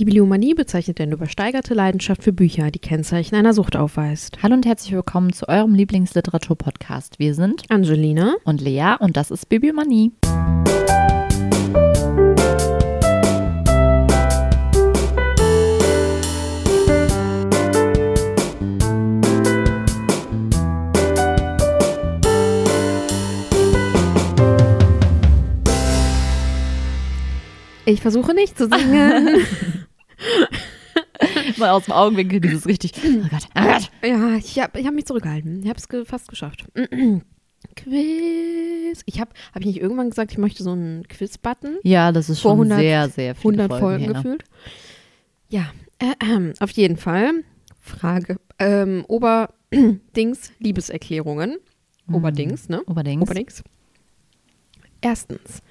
Bibliomanie bezeichnet eine übersteigerte Leidenschaft für Bücher, die Kennzeichen einer Sucht aufweist. Hallo und herzlich willkommen zu eurem Lieblingsliteratur-Podcast. Wir sind Angelina und Lea und das ist Bibliomanie. Ich versuche nicht zu singen. Mal aus dem Augenwinkel dieses richtig. Oh Gott. Oh Gott. Ja, ich habe ich hab mich zurückgehalten. Ich habe es ge fast geschafft. Quiz. Ich habe hab ich nicht irgendwann gesagt, ich möchte so einen Quiz-Button? Ja, das ist Vor schon 100 sehr, sehr viele 100 Folgen, her. gefühlt. Ja, äh, auf jeden Fall. Frage. Ähm, Oberdings, Liebeserklärungen. Mhm. Oberdings, ne? Oberdings. Oberdings. Erstens.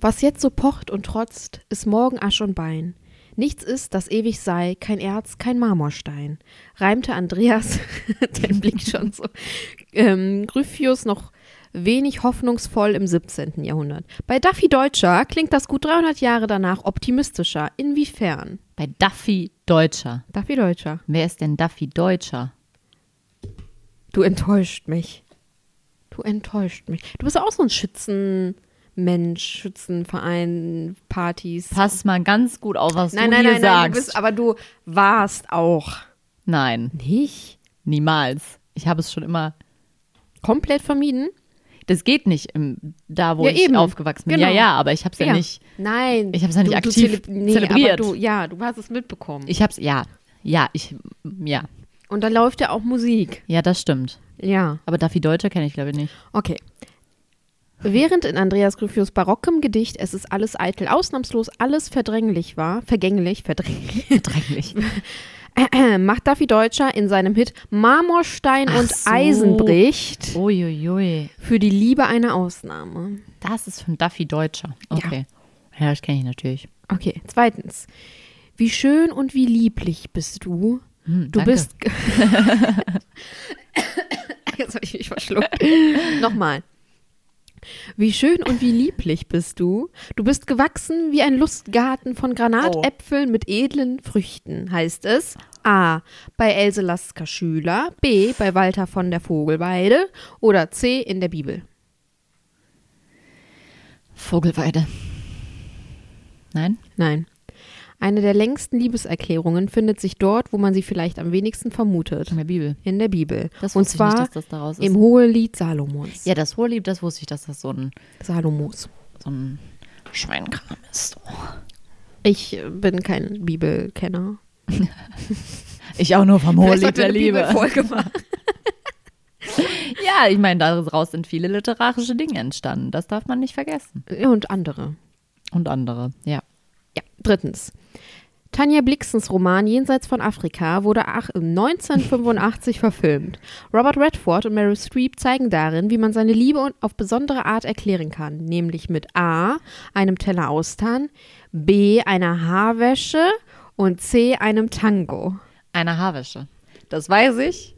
Was jetzt so pocht und trotzt, ist morgen Asch und Bein. Nichts ist, das ewig sei, kein Erz, kein Marmorstein. Reimte Andreas, der Blick schon so, ähm, Gryphius noch wenig hoffnungsvoll im 17. Jahrhundert. Bei Duffy Deutscher klingt das gut 300 Jahre danach optimistischer. Inwiefern? Bei Duffy Deutscher. Duffy Deutscher. Wer ist denn Duffy Deutscher? Du enttäuscht mich. Du enttäuscht mich. Du bist auch so ein Schützenmensch, Schützenverein, Partys. Pass mal ganz gut auf, was nein, du nein, hier nein, sagst. nein, du bist, aber du warst auch. nein, Nicht? niemals. Ich habe es schon immer. Komplett vermieden? Das geht nicht im, da, wo Ja, ich eben. aufgewachsen bin. Genau. Ja, ja, aber ich habe es ja. nicht. Nein. Ich hab's ja nicht Du- du aktiv zeleb- nee, zelebriert. Aber du, ja, du hast es mitbekommen. Ich habe es, ja. Ja, ich, ja. Und da läuft ja auch Musik. Ja, das stimmt. Ja. Aber Duffy Deutscher kenne ich, glaube ich, nicht. Okay. Während in Andreas Gryphius barockem Gedicht Es ist alles eitel, ausnahmslos alles verdränglich war, vergänglich, verdränglich, Verdränglich. macht Duffy Deutscher in seinem Hit Marmorstein Ach und so. Eisen bricht Uiuiui. für die Liebe eine Ausnahme. Das ist von Duffy Deutscher. Okay. Ja, das kenne ich natürlich. Okay, zweitens. Wie schön und wie lieblich bist du. Hm, Du danke. bist. Jetzt habe ich mich verschluckt. Nochmal. Wie schön und wie lieblich bist du. Du bist gewachsen wie ein Lustgarten von Granatäpfeln mit edlen Früchten, heißt es. A. Bei Else Lasker Schüler. B. Bei Walter von der Vogelweide. Oder C. In der Bibel. Vogelweide. Nein? Nein. Eine der längsten Liebeserklärungen findet sich dort, wo man sie vielleicht am wenigsten vermutet. In der Bibel. In der Bibel. Das und zwar ich nicht, dass das daraus ist. im Hohelied Salomos. ja, das Hohelied, das wusste ich, dass das so ein, Salomos. so ein Schweinkram ist. Oh. Ich bin kein Bibelkenner. Ich auch nur vom Hohelied der Liebe. Machen. Ja, ich meine, daraus sind viele literarische Dinge entstanden. Das darf man nicht vergessen. Und andere. Und andere, ja. Drittens. Tanja Blixens Roman Jenseits von Afrika wurde ach- 1985 verfilmt. Robert Redford und Meryl Streep zeigen darin, wie man seine Liebe auf besondere Art erklären kann, nämlich mit A. einem Teller Austern, B. einer Haarwäsche und C. einem Tango. Eine Haarwäsche. Das weiß ich,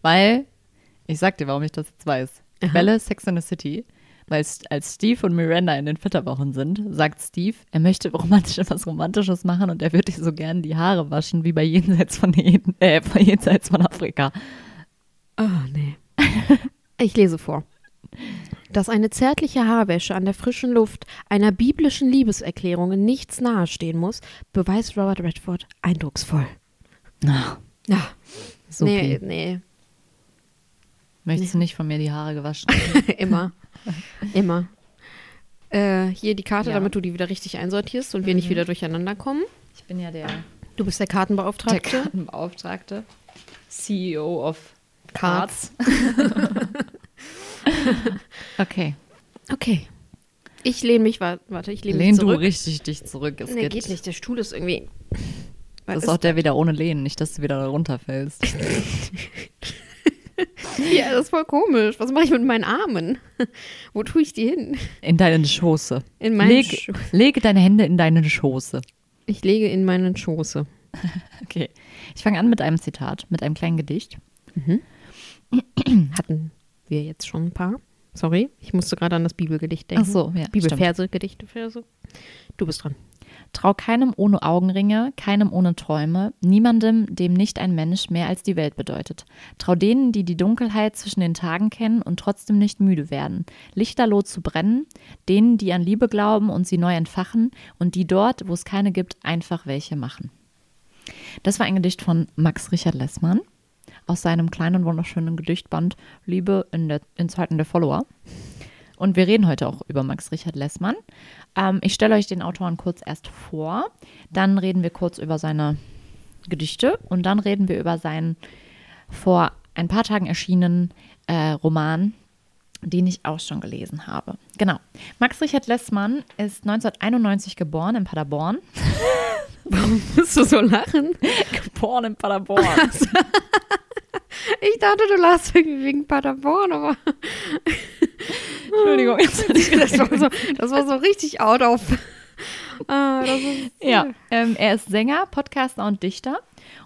weil, ich sag dir, warum ich das jetzt weiß. Quelle Sex in the City. Weil als Steve und Miranda in den Flitterwochen sind, sagt Steve, er möchte romantisch was Romantisches machen und er würde sich so gern die Haare waschen, wie bei Jenseits von, Eden, äh, bei Jenseits von Afrika. Oh, nee. Ich lese vor. Dass eine zärtliche Haarwäsche an der frischen Luft einer biblischen Liebeserklärung in nichts nahestehen muss, beweist Robert Redford eindrucksvoll. Ah, Ja, supi. nee, nee, Möchtest du nicht von mir die Haare gewaschen? immer, immer. Äh, hier die Karte, Ja. damit du die wieder richtig einsortierst und wir nicht wieder durcheinander kommen. Ich bin ja der, Du bist der der Kartenbeauftragte. Kartenbeauftragte, CEO of Cards. Okay. Okay. Ich lehne mich, wa- warte, ich lehne Lehn mich du zurück. richtig dich zurück. Es nee, geht, geht nicht, der Stuhl ist irgendwie... Das ist auch der wieder ohne Lehnen, nicht, dass du wieder runterfällst. Ja, das ist voll komisch. Was mache ich mit meinen Armen? Wo tue ich die hin? In deinen Schoße. In meinen leg, Scho- lege deine Hände in deinen Schoße. Ich lege in meinen Schoße. Okay. Ich fange an mit einem Zitat, mit einem kleinen Gedicht. Hatten wir jetzt schon ein paar. Sorry, ich musste gerade an das Bibelgedicht denken. Ach so, ja, Bibelverse, Gedichte, Verse. Du bist dran. Trau keinem ohne Augenringe, keinem ohne Träume, niemandem, dem nicht ein Mensch mehr als die Welt bedeutet. Trau denen, die die Dunkelheit zwischen den Tagen kennen und trotzdem nicht müde werden. Lichterloh zu brennen, denen, die an Liebe glauben und sie neu entfachen und die dort, wo es keine gibt, einfach welche machen. Das war ein Gedicht von Max Richard Lessmann aus seinem kleinen, wunderschönen Gedichtband Liebe in, der, in Zeiten der Follower. Und wir reden heute auch über Max Richard Lessmann. Ähm, ich stelle euch den Autoren kurz erst vor, dann reden wir kurz über seine Gedichte und dann reden wir über seinen vor ein paar Tagen erschienenen äh, Roman, den ich auch schon gelesen habe. Genau. Max Richard Lessmann ist 1991 geboren in Paderborn. Warum musst du so lachen? geboren in Paderborn. Ich dachte, du lachst wegen Paderborn, aber. Entschuldigung. Das war so, das war so richtig out of. Ah, ist, Ja, ähm, er ist Sänger, Podcaster und Dichter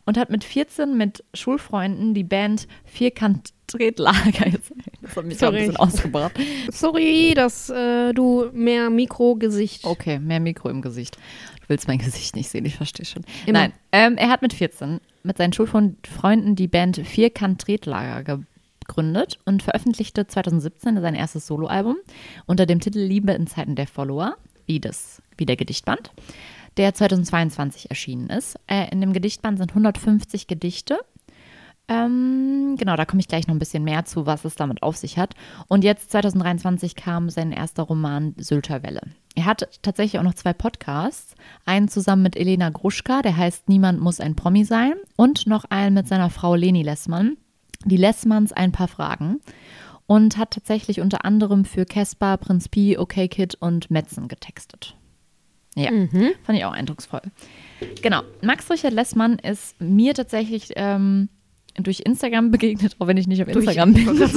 und hat mit 14 mit Schulfreunden die Band Vierkant Tretlager, das hat mich auch ein Sorry. bisschen ausgebracht. Sorry, dass äh, du mehr Mikrogesicht. Okay, mehr Mikro im Gesicht. Du willst mein Gesicht nicht sehen, ich verstehe schon. Immer. Nein, ähm, er hat mit 14 mit seinen Schulfreunden die Band Vierkant Tretlager gegründet und veröffentlichte 2017 sein erstes Soloalbum unter dem Titel Liebe in Zeiten der Follower, wie, das, wie der Gedichtband, der 2022 erschienen ist. Äh, in dem Gedichtband sind 150 Gedichte. Ähm, genau, da komme ich gleich noch ein bisschen mehr zu, was es damit auf sich hat. Und jetzt 2023 kam sein erster Roman Sylter Welle. Er hat tatsächlich auch noch zwei Podcasts. Einen zusammen mit Elena Gruschka, der heißt Niemand muss ein Promi sein. Und noch einen mit seiner Frau Leni Lessmann. Die Lessmanns ein paar Fragen. Und hat tatsächlich unter anderem für Casper, Prinz Pi, OK Kid und Metzen getextet. Ja, fand ich auch eindrucksvoll. Genau, Max Richard Lessmann ist mir tatsächlich ähm, durch Instagram begegnet, auch wenn ich nicht auf Instagram bin.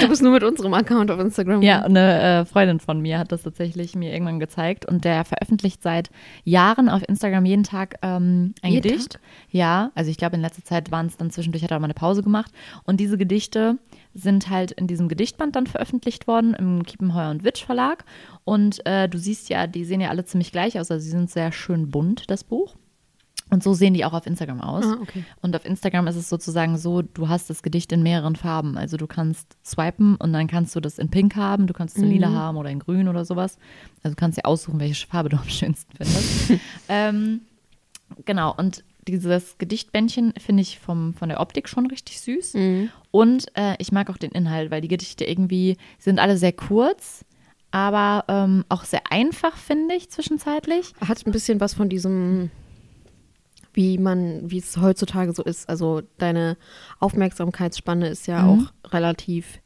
Du bist nur mit unserem Account auf Instagram. Ja, eine äh, Freundin von mir hat das tatsächlich mir irgendwann gezeigt und der veröffentlicht seit Jahren auf Instagram jeden Tag ähm, ein Jeden Gedicht. Ja, also ich glaube in letzter Zeit waren es dann zwischendurch, hat er mal eine Pause gemacht und diese Gedichte sind halt in diesem Gedichtband dann veröffentlicht worden im Kiepenheuer und Witsch Verlag und äh, du siehst ja, die sehen ja alle ziemlich gleich aus, also sie sind sehr schön bunt, das Buch. Und so sehen die auch auf Instagram aus. Ah, okay. Und auf Instagram ist es sozusagen so, du hast das Gedicht in mehreren Farben. Also du kannst swipen und dann kannst du das in Pink haben, du kannst es in Lila haben oder in Grün oder sowas. Also du kannst dir aussuchen, welche Farbe du am schönsten findest. ähm, genau, und dieses Gedichtbändchen finde ich vom, von der Optik schon richtig süß. Und äh, ich mag auch den Inhalt, weil die Gedichte irgendwie sind alle sehr kurz, aber ähm, auch sehr einfach, finde ich, zwischenzeitlich. Hat ein bisschen was von diesem, wie man, wie es heutzutage so ist. Also deine Aufmerksamkeitsspanne ist ja auch relativ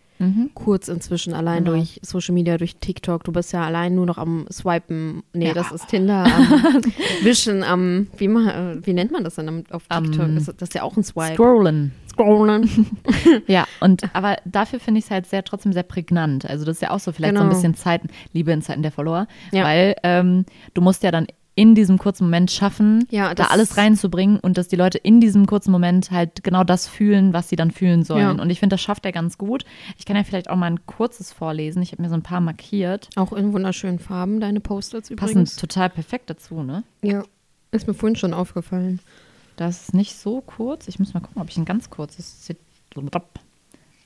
kurz inzwischen, allein Genau. durch Social Media, durch TikTok. Du bist ja allein nur noch am Swipen. Nee, Ja. das ist Tinder, am Wischen, am, wie, ma, äh, wie nennt man das denn auf TikTok? das, das ist ja auch ein Swipe. Scrollen. Scrollen. Ja, und aber dafür finde ich es halt sehr trotzdem sehr prägnant. Also das ist ja auch so vielleicht so ein Genau. bisschen Zeit, Liebe in Zeiten der Follower, Ja. weil ähm, du musst ja dann in diesem kurzen Moment schaffen, Ja, da alles reinzubringen und dass die Leute in diesem kurzen Moment halt genau das fühlen, was sie dann fühlen sollen. Ja. Und ich finde, das schafft er ganz gut. Ich kann ja vielleicht auch mal ein kurzes vorlesen. Ich habe mir so ein paar markiert. Auch in wunderschönen Farben, deine Posters Passen übrigens. total perfekt dazu, ne? Ja, ist mir vorhin schon aufgefallen. Das ist nicht so kurz. Ich muss mal gucken, ob ich ein ganz kurzes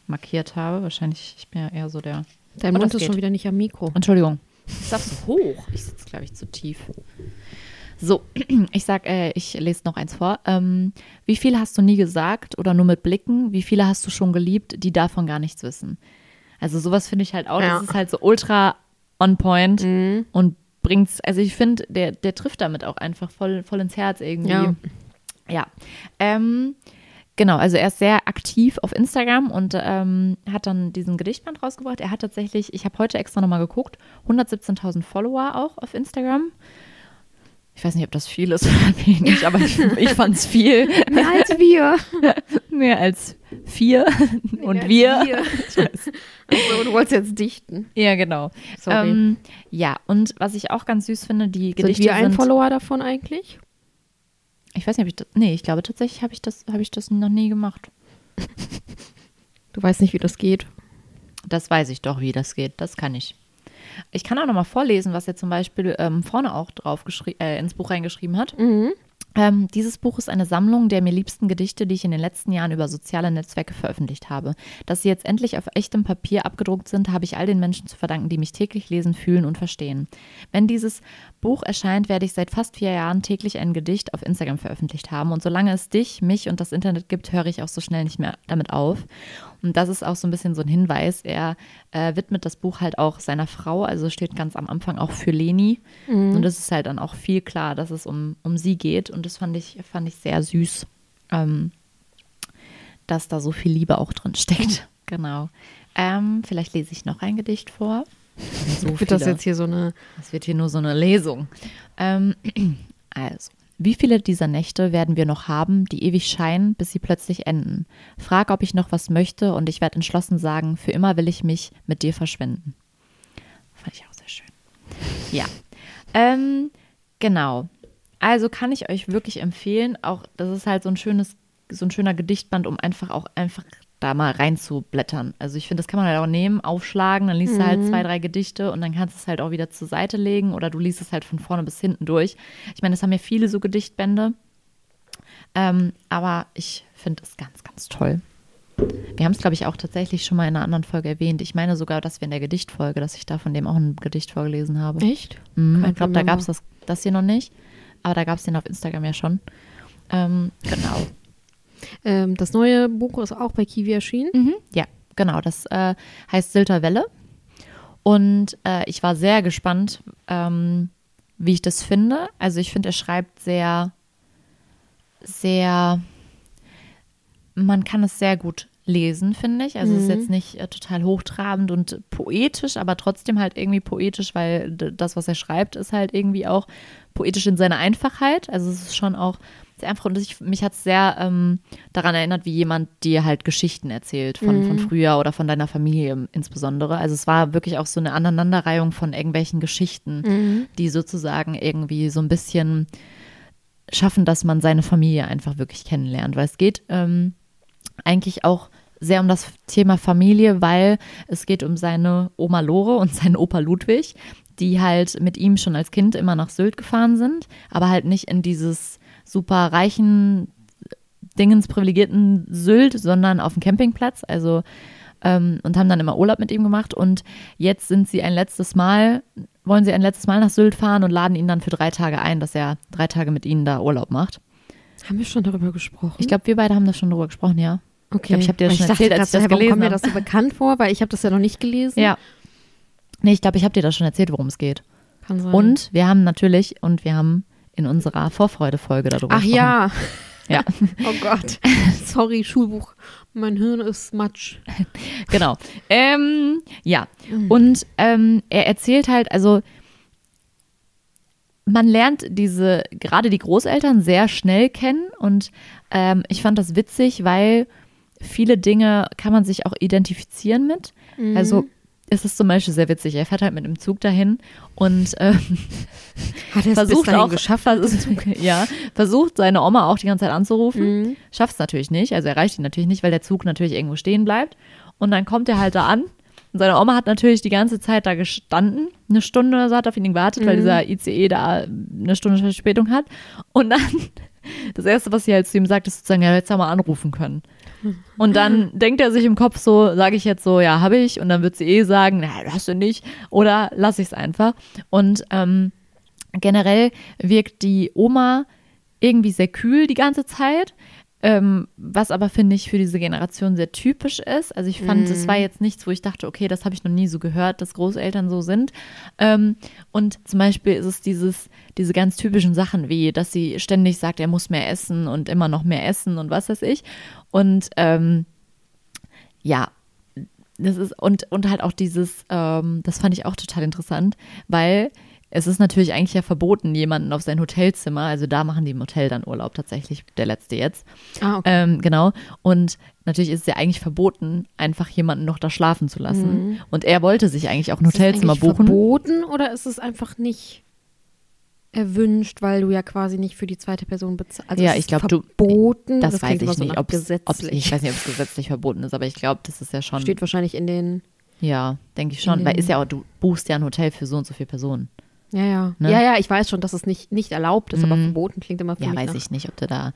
markiert habe. Wahrscheinlich, ich bin ja eher so der Dein Mund ist schon geht. wieder nicht am Mikro. Entschuldigung. Ich sag so hoch. Ich sitze, glaube ich, zu tief. So, ich sag, äh, ich lese noch eins vor. Ähm, wie viele hast du nie gesagt oder nur mit Blicken? Wie viele hast du schon geliebt, die davon gar nichts wissen? Also sowas finde ich halt auch. Ja. Das ist halt so ultra on point und bringt's. Also ich finde, der, der trifft damit auch einfach voll, voll ins Herz irgendwie. Ja. Ja. Ähm, genau, also er ist sehr aktiv auf Instagram und ähm, hat dann diesen Gedichtband rausgebracht. Er hat tatsächlich, ich habe heute extra nochmal geguckt, 117.000 Follower auch auf Instagram. Ich weiß nicht, ob das viel ist oder wenig, aber ich, ich fand es viel. Mehr als wir. Mehr als vier. Und als wir. wir. Also, du wolltest jetzt dichten. Ja, genau. Sorry. Ähm, ja, und was ich auch ganz süß finde, die Sind Gedichte wir ein sind, Follower davon eigentlich? Ich weiß nicht, ob ich das. Nee, ich glaube tatsächlich habe ich das, habe ich das noch nie gemacht. Du weißt nicht, wie das geht. Das weiß ich doch, wie das geht. Das kann ich. Ich kann auch noch mal vorlesen, was er zum Beispiel ähm, vorne auch drauf äh, ins Buch reingeschrieben hat. Mhm. Ähm, dieses Buch ist eine Sammlung der mir liebsten Gedichte, die ich in den letzten Jahren über soziale Netzwerke veröffentlicht habe. Dass sie jetzt endlich auf echtem Papier abgedruckt sind, habe ich all den Menschen zu verdanken, die mich täglich lesen, fühlen und verstehen. Wenn dieses Buch erscheint, werde ich seit fast vier Jahren täglich ein Gedicht auf Instagram veröffentlicht haben. Und solange es dich, mich und das Internet gibt, höre ich auch so schnell nicht mehr damit auf. Und das ist auch so ein bisschen so ein Hinweis. Er äh, widmet das Buch halt auch seiner Frau, also steht ganz am Anfang auch für Leni. Mhm. Und es ist halt dann auch viel klar, dass es um, um sie geht. Und das fand ich, fand ich sehr süß, ähm, dass da so viel Liebe auch drin steckt. Genau. Ähm, vielleicht lese ich noch ein Gedicht vor. So wird das jetzt hier so eine. Das wird hier nur so eine Lesung. Ähm, also. Wie viele dieser Nächte werden wir noch haben, die ewig scheinen, bis sie plötzlich enden? Frag, ob ich noch was möchte, und ich werde entschlossen sagen, für immer will ich mich mit dir verschwinden. Fand ich auch sehr schön. Ja. Ähm, genau. Also kann ich euch wirklich empfehlen, auch das ist halt so ein schönes, so ein schöner Gedichtband, um einfach auch einfach da mal reinzublättern. Also ich finde, das kann man halt auch nehmen, aufschlagen, dann liest mhm. du halt mhm. zwei, drei Gedichte und dann kannst du es halt auch wieder zur Seite legen oder du liest es halt von vorne bis hinten durch. Ich meine, das haben ja viele so Gedichtbände, ähm, aber ich finde es ganz, ganz toll. Wir haben es, glaube ich, auch tatsächlich schon mal in einer anderen Folge erwähnt. Ich meine sogar, dass wir in der Gedichtfolge, dass ich da von dem auch ein Gedicht vorgelesen habe. Echt? Mhm, ich glaube, da gab es das, das hier noch nicht, aber da gab es den auf Instagram ja schon. Ähm, genau. Ähm, das neue Buch ist auch bei Kiwi erschienen. Mhm. Ja, genau. Das äh, heißt Silter Welle. Und äh, ich war sehr gespannt, ähm, wie ich das finde. Also ich finde, er schreibt sehr, sehr, man kann es sehr gut lesen, finde ich. Also mhm. es ist mhm. jetzt nicht äh, total hochtrabend und poetisch, aber trotzdem halt irgendwie poetisch, weil das, was er schreibt, ist halt irgendwie auch poetisch in seiner Einfachheit. Also es ist schon auch sehr einfach und ich, mich hat es sehr ähm, daran erinnert, wie jemand dir halt Geschichten erzählt von, mhm. von früher oder von deiner Familie insbesondere. Also es war wirklich auch so eine Aneinanderreihung von irgendwelchen Geschichten, mhm. die sozusagen irgendwie so ein bisschen schaffen, dass man seine Familie einfach wirklich kennenlernt. Weil es geht ähm, eigentlich auch sehr um das Thema Familie, weil es geht um seine Oma Lore und seinen Opa Ludwig, die halt mit ihm schon als Kind immer nach Sylt gefahren sind, aber halt nicht in dieses super reichen, Dingens privilegierten Sylt, sondern auf dem Campingplatz. Also ähm, und haben dann immer Urlaub mit ihm gemacht. Und jetzt sind sie ein letztes Mal, wollen sie ein letztes Mal nach Sylt fahren und laden ihn dann für drei Tage ein, dass er drei Tage mit ihnen da Urlaub macht. Haben wir schon darüber gesprochen? Ich glaube, wir beide haben das schon darüber gesprochen, ja. Okay. Ich, ich habe dir das schon erzählt, als ich das gelesen kommt mir das so bekannt vor, weil ich habe das ja noch nicht gelesen. Ja. Nee, ich glaube, ich habe dir das schon erzählt, worum es geht. Kann sein. Und wir haben natürlich, und wir haben in unserer Vorfreude-Folge darüber Ach ja. Ja. oh Gott. Sorry, Schulbuch. Mein Hirn ist matsch. Genau. Ähm, ja. Mhm. Und ähm, er erzählt halt, also man lernt diese, gerade die Großeltern sehr schnell kennen und ähm, ich fand das witzig, weil viele Dinge kann man sich auch identifizieren mit. Mhm. Also es ist zum Beispiel sehr witzig. Er fährt halt mit einem Zug dahin und ähm, hat er es versucht auch geschafft, versucht, ja, versucht seine Oma auch die ganze Zeit anzurufen. Mhm. Schafft es natürlich nicht, also erreicht ihn natürlich nicht, weil der Zug natürlich irgendwo stehen bleibt. Und dann kommt er halt da an und seine Oma hat natürlich die ganze Zeit da gestanden. Eine Stunde oder so hat auf ihn gewartet, mhm. weil dieser ICE da eine Stunde Verspätung hat. Und dann das erste, was sie halt zu ihm sagt, ist sozusagen, ja, jetzt haben wir anrufen können. Und dann denkt er sich im Kopf so, sage ich jetzt so, ja, habe ich. Und dann wird sie eh sagen, na, hast du nicht. Oder lass ich es einfach. Und ähm, generell wirkt die Oma irgendwie sehr kühl die ganze Zeit. Ähm, was aber, finde ich, für diese Generation sehr typisch ist. Also ich fand, es mm. war jetzt nichts, wo ich dachte, okay, das habe ich noch nie so gehört, dass Großeltern so sind. Ähm, und zum Beispiel ist es dieses, diese ganz typischen Sachen wie, dass sie ständig sagt, er muss mehr essen und immer noch mehr essen und was weiß ich. Und ähm, ja, das ist, und, und halt auch dieses, ähm, das fand ich auch total interessant, weil es ist natürlich eigentlich ja verboten, jemanden auf sein Hotelzimmer, also da machen die im Hotel dann Urlaub tatsächlich, der letzte jetzt. Ah, okay. Ähm, genau. Und natürlich ist es ja eigentlich verboten, einfach jemanden noch da schlafen zu lassen. Mhm. Und er wollte sich eigentlich auch ein Hotelzimmer ist es buchen. verboten oder ist es einfach nicht erwünscht, weil du ja quasi nicht für die zweite Person bezahlst? Also ja, ich glaube, du verboten. Das, das weiß ich so nicht, ob gesetzlich. ich weiß nicht, ob es gesetzlich verboten ist, aber ich glaube, das ist ja schon. Steht wahrscheinlich in den Ja, denke ich schon. Weil ist ja auch, du buchst ja ein Hotel für so und so viele Personen. Ja, ja. Ne? Ja, ja, ich weiß schon, dass es nicht, nicht erlaubt ist, aber Mhm. verboten klingt immer für Ja, mich weiß nach. ich nicht, ob du da,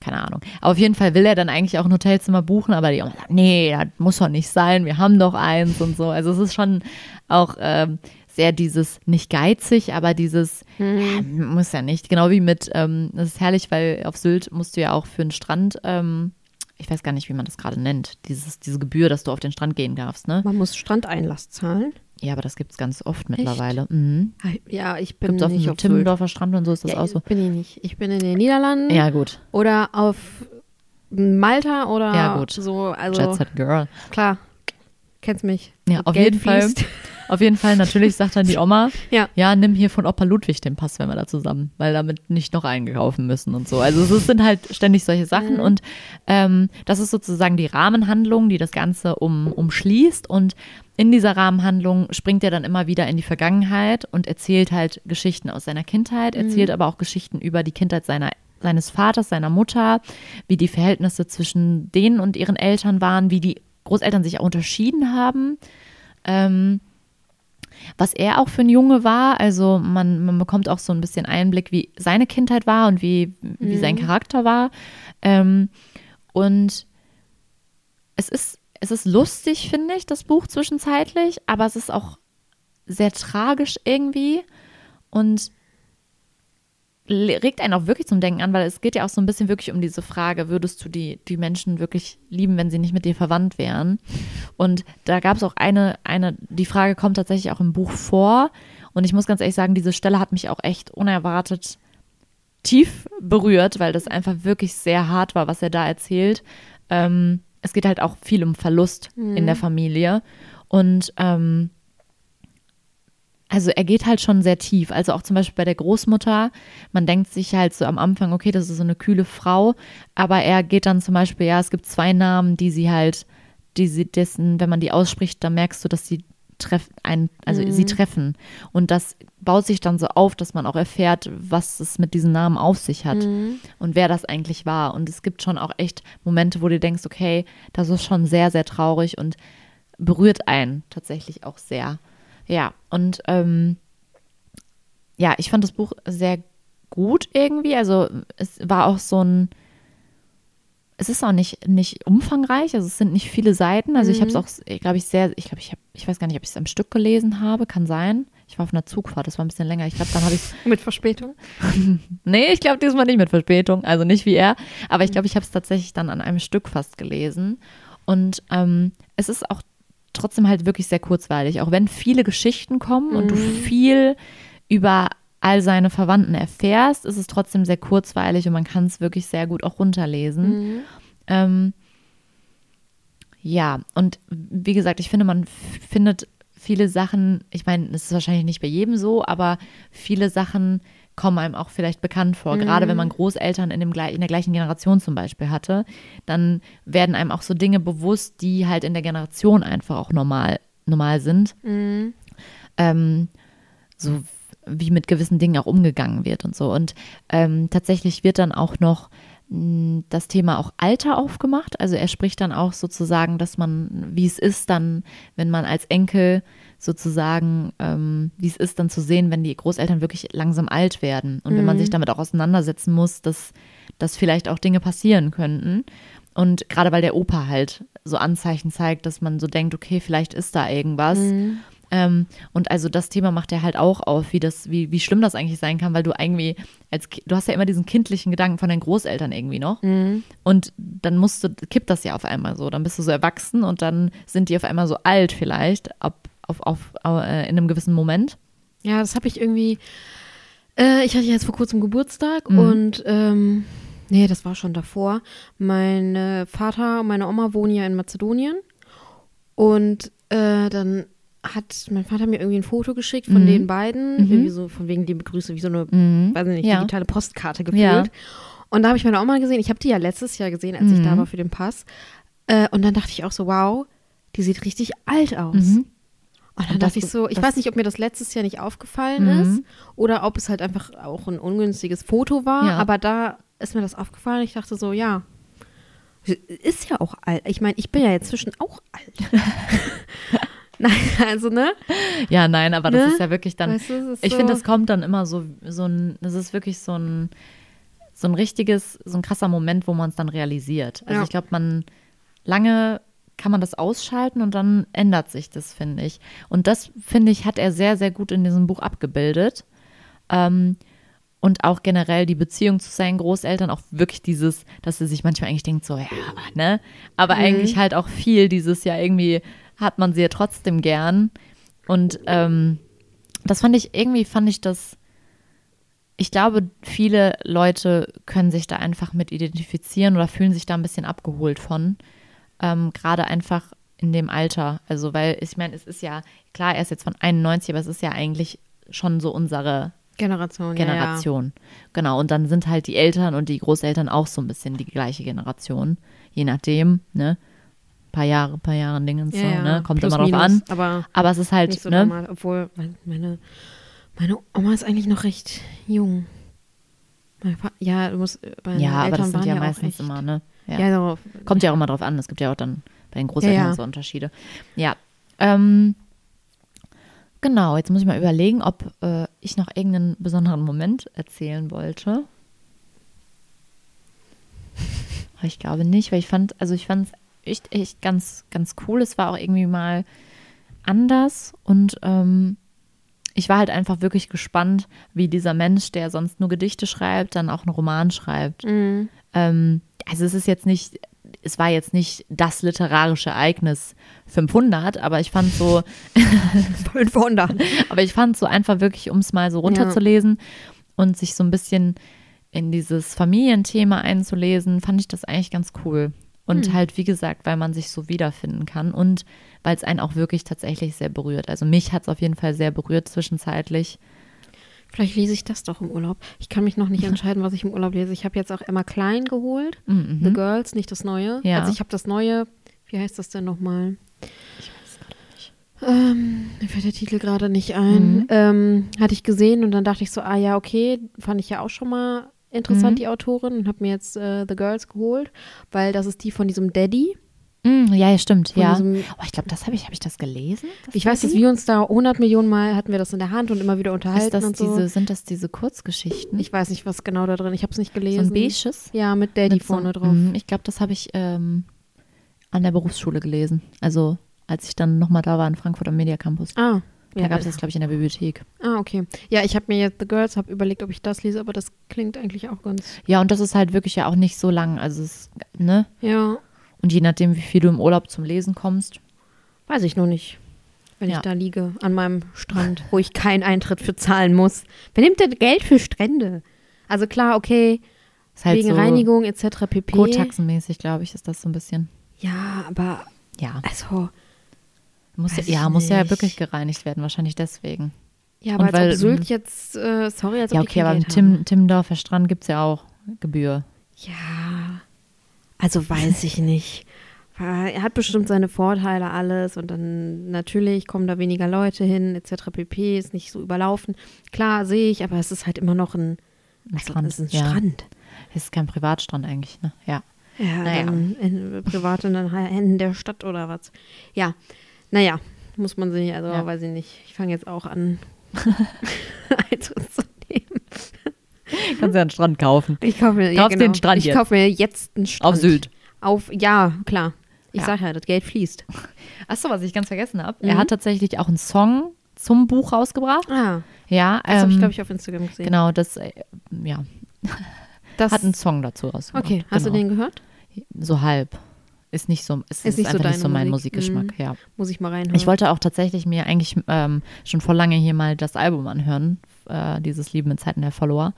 keine Ahnung. Aber auf jeden Fall will er dann eigentlich auch ein Hotelzimmer buchen, aber die Oma sagt, nee, das muss doch nicht sein, wir haben doch eins und so. Also es ist schon auch ähm, sehr dieses, nicht geizig, aber dieses, ja, muss ja nicht. Genau wie mit, ähm, das ist herrlich, weil auf Sylt musst du ja auch für den Strand, ähm, ich weiß gar nicht, wie man das gerade nennt, dieses, diese Gebühr, dass du auf den Strand gehen darfst, ne? Man muss Strandeinlass zahlen. Ja, aber das gibt es ganz oft mittlerweile. Mhm. Ja, ich bin Gibt es auf nicht dem auf. Timmendorfer Strand und so ist das Ja, auch so. bin ich nicht. Ich bin in den Niederlanden Ja, gut. oder auf Malta oder Ja, gut. so. Also Jet Set Girl. klar, kennst mich. Ja, auf jeden Fall. Auf jeden Fall, natürlich sagt dann die Oma, Ja. ja, nimm hier von Opa Ludwig den Pass, wenn wir da zusammen, weil damit nicht noch eingekaufen müssen und so. Also es sind halt ständig solche Sachen Mhm. und ähm, das ist sozusagen die Rahmenhandlung, die das Ganze um, umschließt und in dieser Rahmenhandlung springt er dann immer wieder in die Vergangenheit und erzählt halt Geschichten aus seiner Kindheit, erzählt aber auch Geschichten über die Kindheit seiner seines Vaters, seiner Mutter, wie die Verhältnisse zwischen denen und ihren Eltern waren, wie die Großeltern sich auch unterschieden haben. Ähm, was er auch für ein Junge war. Also man, man bekommt auch so ein bisschen Einblick, wie seine Kindheit war und wie, wie sein Charakter war. Ähm, und es ist, es ist lustig, finde ich, das Buch zwischenzeitlich, aber es ist auch sehr tragisch irgendwie und regt einen auch wirklich zum Denken an, weil es geht ja auch so ein bisschen wirklich um diese Frage, würdest du die, die Menschen wirklich lieben, wenn sie nicht mit dir verwandt wären? Und da gab es auch eine, eine, die Frage kommt tatsächlich auch im Buch vor. Und ich muss ganz ehrlich sagen, diese Stelle hat mich auch echt unerwartet tief berührt, weil das einfach wirklich sehr hart war, was er da erzählt. Ähm, es geht halt auch viel um Verlust in der Familie. Und ähm, also er geht halt schon sehr tief. Also auch zum Beispiel bei der Großmutter, man denkt sich halt so am Anfang, okay, das ist so eine kühle Frau, aber er geht dann zum Beispiel, ja, es gibt zwei Namen, die sie halt, die sie dessen, wenn man die ausspricht, dann merkst du, dass sie treffen, ein, also sie treffen. Und das baut sich dann so auf, dass man auch erfährt, was es mit diesen Namen auf sich hat und wer das eigentlich war. Und es gibt schon auch echt Momente, wo du denkst, okay, das ist schon sehr, sehr traurig und berührt einen tatsächlich auch sehr. Ja, und ähm, ja, ich fand das Buch sehr gut irgendwie. Also es war auch so ein, es ist auch nicht, nicht umfangreich, also es sind nicht viele Seiten. Also ich habe es auch, glaube ich, sehr, ich glaube, ich habe, ich weiß gar nicht, ob ich es am Stück gelesen habe, kann sein. Ich war auf einer Zugfahrt, das war ein bisschen länger. Ich glaube, dann habe ich es Mit Verspätung. Nee, ich glaube diesmal nicht mit Verspätung, also nicht wie er. Aber ich glaube, ich habe es tatsächlich dann an einem Stück fast gelesen. Und ähm, es ist auch trotzdem halt wirklich sehr kurzweilig, auch wenn viele Geschichten kommen und du viel über all seine Verwandten erfährst, ist es trotzdem sehr kurzweilig und man kann es wirklich sehr gut auch runterlesen. Ähm, ja, und wie gesagt, ich finde, man findet viele Sachen, ich meine, es ist wahrscheinlich nicht bei jedem so, aber viele Sachen kommen einem auch vielleicht bekannt vor. Gerade wenn man Großeltern in, dem, in der gleichen Generation zum Beispiel hatte, dann werden einem auch so Dinge bewusst, die halt in der Generation einfach auch normal, normal sind. Ähm, so wie mit gewissen Dingen auch umgegangen wird und so. Und ähm, tatsächlich wird dann auch noch mh, das Thema auch Alter aufgemacht. Also er spricht dann auch sozusagen, dass man, wie es ist dann, wenn man als Enkel sozusagen, ähm, wie es ist dann zu sehen, wenn die Großeltern wirklich langsam alt werden und wenn man sich damit auch auseinandersetzen muss, dass, dass vielleicht auch Dinge passieren könnten. Und gerade weil der Opa halt so Anzeichen zeigt, dass man so denkt, okay, vielleicht ist da irgendwas. Ähm, und also das Thema macht er halt auch auf, wie das, wie, wie schlimm das eigentlich sein kann, weil du irgendwie als du hast ja immer diesen kindlichen Gedanken von deinen Großeltern irgendwie noch. Und dann musst du, kippt das ja auf einmal so. Dann bist du so erwachsen und dann sind die auf einmal so alt vielleicht, ab, auf, auf, äh, in einem gewissen Moment. Ja, das habe ich irgendwie. Äh, ich hatte jetzt vor kurzem Geburtstag Mhm. und ähm, nee, das war schon davor. Mein Vater und meine Oma wohnen ja in Mazedonien und äh, dann hat mein Vater mir irgendwie ein Foto geschickt von Mhm. den beiden, irgendwie so von wegen liebe Grüße, wie so eine, weiß ich nicht, Ja. digitale Postkarte gefühlt. Ja. Und da habe ich meine Oma gesehen. Ich habe die ja letztes Jahr gesehen, als ich Mhm. da war für den Pass. Äh, und dann dachte ich auch so, wow, die sieht richtig alt aus. Mhm. Und dann Und das dachte ich so, ich das- weiß nicht, ob mir das letztes Jahr nicht aufgefallen Mhm. ist oder ob es halt einfach auch ein ungünstiges Foto war. Ja. Aber da ist mir das aufgefallen. Ich dachte so, ja, ist ja auch alt. Ich meine, ich bin ja jetzt zwischen auch alt. Nein, also, ne? Ja, nein, aber das Ne? ist ja wirklich dann. Weißt du, ich so- finde, es kommt dann immer so, so ein, das ist wirklich so ein, so ein richtiges, so ein krasser Moment, wo man es dann realisiert. Also Ja. ich glaube, man lange kann man das ausschalten und dann ändert sich das, finde ich. Und das, finde ich, hat er sehr, sehr gut in diesem Buch abgebildet. Ähm, und auch generell die Beziehung zu seinen Großeltern, auch wirklich dieses, dass er sich manchmal eigentlich denkt, so, ja, ne? Aber eigentlich halt auch viel dieses, ja, irgendwie hat man sie ja trotzdem gern. Und ähm, das fand ich, irgendwie fand ich das, ich glaube, viele Leute können sich da einfach mit identifizieren oder fühlen sich da ein bisschen abgeholt von. Ähm, Gerade einfach in dem Alter. Also, weil ich meine, es ist ja, klar, er ist jetzt von 91, aber es ist ja eigentlich schon so unsere Generation. Generation. Genau, und dann sind halt die Eltern und die Großeltern auch so ein bisschen die gleiche Generation. Je nachdem, ne? Paar Jahre, paar Jahre Dingens, Ja, so, ja. ne? Kommt Plus, immer drauf minus, an. Aber Aber es ist halt, so ne? normal. Obwohl, mein- meine, meine Oma ist eigentlich noch recht jung. Ja, du musst, meine Ja, aber das sind ja ja meistens immer, ne? Ja. Ja, so, Kommt ja auch immer drauf an. Es gibt ja auch dann bei den Großeltern Ja, ja. so Unterschiede. Ja. Ähm, genau, jetzt muss ich mal überlegen, ob äh, ich noch irgendeinen besonderen Moment erzählen wollte. Aber ich glaube nicht, weil ich fand, also ich fand es echt, echt ganz, ganz cool. Es war auch irgendwie mal anders und ähm, ich war halt einfach wirklich gespannt, wie dieser Mensch, der sonst nur Gedichte schreibt, dann auch einen Roman schreibt. Mhm. Ähm, also es ist jetzt nicht, es war jetzt nicht das literarische Ereignis 500, aber ich fand so, 500. aber ich fand so einfach wirklich, um es mal so runterzulesen und sich so ein bisschen in dieses Familienthema einzulesen, fand ich das eigentlich ganz cool. Und Hm. halt, wie gesagt, weil man sich so wiederfinden kann und weil es einen auch wirklich tatsächlich sehr berührt. Also mich hat es auf jeden Fall sehr berührt zwischenzeitlich. Vielleicht lese ich das doch im Urlaub. Ich kann mich noch nicht entscheiden, was ich im Urlaub lese. Ich habe jetzt auch Emma Klein geholt. Mhm. The Girls, nicht das Neue. Ja. Also ich habe das Neue, wie heißt das denn nochmal? Ähm, mir fällt der Titel gerade nicht ein. Mhm. Ähm, hatte ich gesehen und dann dachte ich so, ah ja, okay, fand ich ja auch schon mal interessant, Mhm. die Autorin, und habe mir jetzt äh, The Girls geholt, weil das ist die von diesem Daddy. Mm, ja, ja, stimmt, Von ja. oh, ich glaube, das habe ich, habe ich das gelesen? Das Ich weiß, dass wir uns da 100 Millionen Mal hatten wir das in der Hand und immer wieder unterhalten und so. diese, sind das diese Kurzgeschichten? ich weiß nicht, was genau da drin. Ich habe es nicht so gelesen. ein beiges? Ja, mit Daddy Mit so- vorne drauf. Mhm, Ich glaube, das habe ich ähm, an der Berufsschule gelesen. Also als ich dann nochmal da war in Frankfurt am Media Campus. Ah, Da ja, gab es das, glaube ich, in der Bibliothek. Ah, okay. Ja, ich habe mir jetzt The Girls, habe überlegt, ob ich das lese, aber das klingt eigentlich auch ganz. Ja, und das ist halt wirklich ja auch nicht so lang. Also es, ne? Ja, Und je nachdem, wie viel du im Urlaub zum Lesen kommst. weiß ich noch nicht. Wenn Ja. ich da liege an meinem Strand, wo ich keinen Eintritt für zahlen muss. Wer nimmt denn Geld für Strände? Also klar, okay, Ist halt wegen so Reinigung etc. pp. Co-Taxenmäßig, glaube ich, ist das so ein bisschen. Ja, aber Ja, also, muss, ja, ja, muss ja wirklich gereinigt werden, wahrscheinlich deswegen. ja, aber Und als weil, ob Sylt jetzt, äh, sorry, als ob Ja, okay, aber Geld haben. Tim, Timmendorfer Strand gibt es ja auch Gebühr. Ja, also weiß ich nicht. Er hat bestimmt seine Vorteile alles und dann natürlich kommen da weniger Leute hin, etc. pp. Ist nicht so überlaufen. Klar, sehe ich, aber es ist halt immer noch ein, Ein also, Strand, es ist ein ja. Strand. Es ist kein Privatstrand eigentlich, ne? Ja. Ja, Naja. dann in, privat in den Händen der Stadt oder was. Ja, naja, muss man sich, also Ja. weiß ich nicht. Ich fange jetzt auch an, Eintritt zu nehmen. Kannst ja einen Strand kaufen. Ich kaufe mir, Kaufst den Strand ich jetzt. kaufe mir jetzt einen Strand. Auf Sylt. Auf, ja, klar. Ich Ja. sag ja, das Geld fließt. Achso, was ich ganz vergessen habe. Mhm. Er hat tatsächlich auch einen Song zum Buch rausgebracht. Ah, Ja, das habe ich, ähm, glaube ich, auf Instagram gesehen. Genau, das, äh, ja, Das, hat einen Song dazu rausgebracht. okay, hast genau. du den gehört? So halb. Ist nicht so, ist, ist nicht so einfach nicht so mein Musik. Musikgeschmack, Mhm. ja. Muss ich mal reinhören. Ich wollte auch tatsächlich mir eigentlich ähm, schon vor lange hier mal das Album anhören, äh, dieses Lieben in Zeiten der Follower.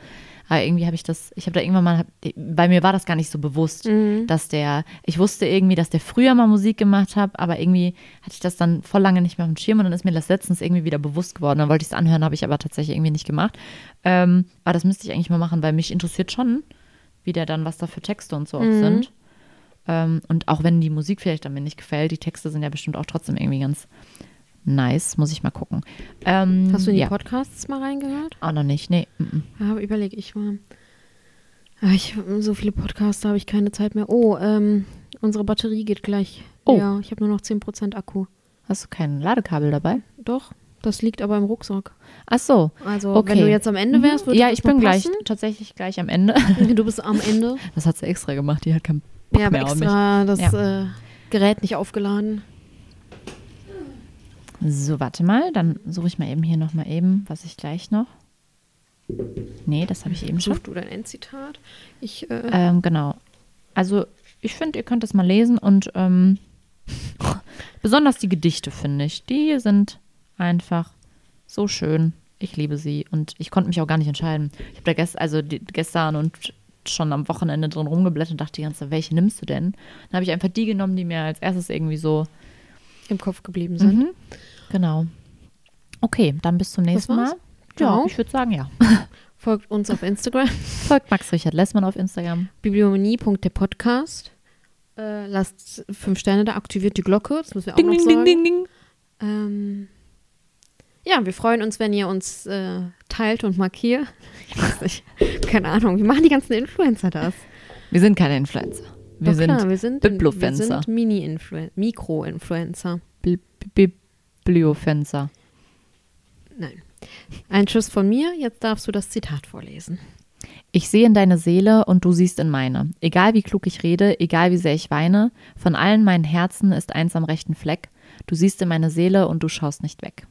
Aber irgendwie habe ich das, ich habe da irgendwann mal, bei mir war das gar nicht so bewusst, Mhm. dass der, ich wusste irgendwie, dass der früher mal Musik gemacht hat, aber irgendwie hatte ich das dann voll lange nicht mehr auf dem Schirm und dann ist mir das letztens irgendwie wieder bewusst geworden. Dann wollte ich es anhören, habe ich aber tatsächlich irgendwie nicht gemacht. Ähm, aber das müsste ich eigentlich mal machen, weil mich interessiert schon, wie der dann, was da für Texte und so auch Mhm. sind. Ähm, und auch wenn die Musik vielleicht dann mir nicht gefällt, die Texte sind ja bestimmt auch trotzdem irgendwie ganz nice. Muss ich mal gucken. Ähm, Hast du in die ja. Podcasts mal reingehört? Auch noch nicht, nee. mm, mm. Ja, überlege ich mal. Ah, Ich, so viele Podcasts, da habe ich keine Zeit mehr. Oh, ähm, unsere Batterie geht gleich. Oh. Ja, ich habe nur noch 10% Akku. Hast du kein Ladekabel dabei? Doch, das liegt aber im Rucksack. Ach so. Also, Okay. wenn du jetzt am Ende wärst, würde Ja, das ich bin gleich, passen. tatsächlich gleich am Ende. Du bist am Ende. Das hat sie extra gemacht, die hat keinen Ja, aber extra das Ja. äh, Gerät nicht aufgeladen. So, warte mal, dann suche ich mal eben hier nochmal eben, was ich gleich noch. Nee, das habe ich eben schon. Such du dein Endzitat. Ich, äh, Ähm, genau. Also, ich finde, ihr könnt das mal lesen und ähm, besonders die Gedichte, finde ich. Die sind einfach so schön. Ich liebe sie und ich konnte mich auch gar nicht entscheiden. Ich habe da gest also die, gestern und schon am Wochenende drin rumgeblättert und dachte die ganze Zeit, welche nimmst du denn? Dann habe ich einfach die genommen, die mir als erstes irgendwie so. im Kopf geblieben sind. Mhm. Genau. Okay, dann bis zum nächsten? Mal. Ja, Ciao. ich würde sagen, ja. Folgt uns auf Instagram, Folgt Max Richard Lessmann auf Instagram. bibliomanie.derpodcast. Äh, lasst fünf Sterne da, aktiviert die Glocke, das müssen wir auch noch sagen. ding. Ähm, ja, wir freuen uns, wenn ihr uns äh, teilt und markiert. Ich weiß nicht, keine Ahnung, wie machen die ganzen Influencer das? Wir sind keine Influencer. Wir Doch sind klar, wir sind, wir sind Mini-Influ Mikro-Influencer. Bibli- Bibliofencer. Nein. Ein Schuss von mir, jetzt darfst du das Zitat vorlesen. Ich sehe in deine Seele und du siehst in meine. Egal wie klug ich rede, egal wie sehr ich weine, von allen meinen Herzen ist eins am rechten Fleck. Du siehst in meine Seele und du schaust nicht weg.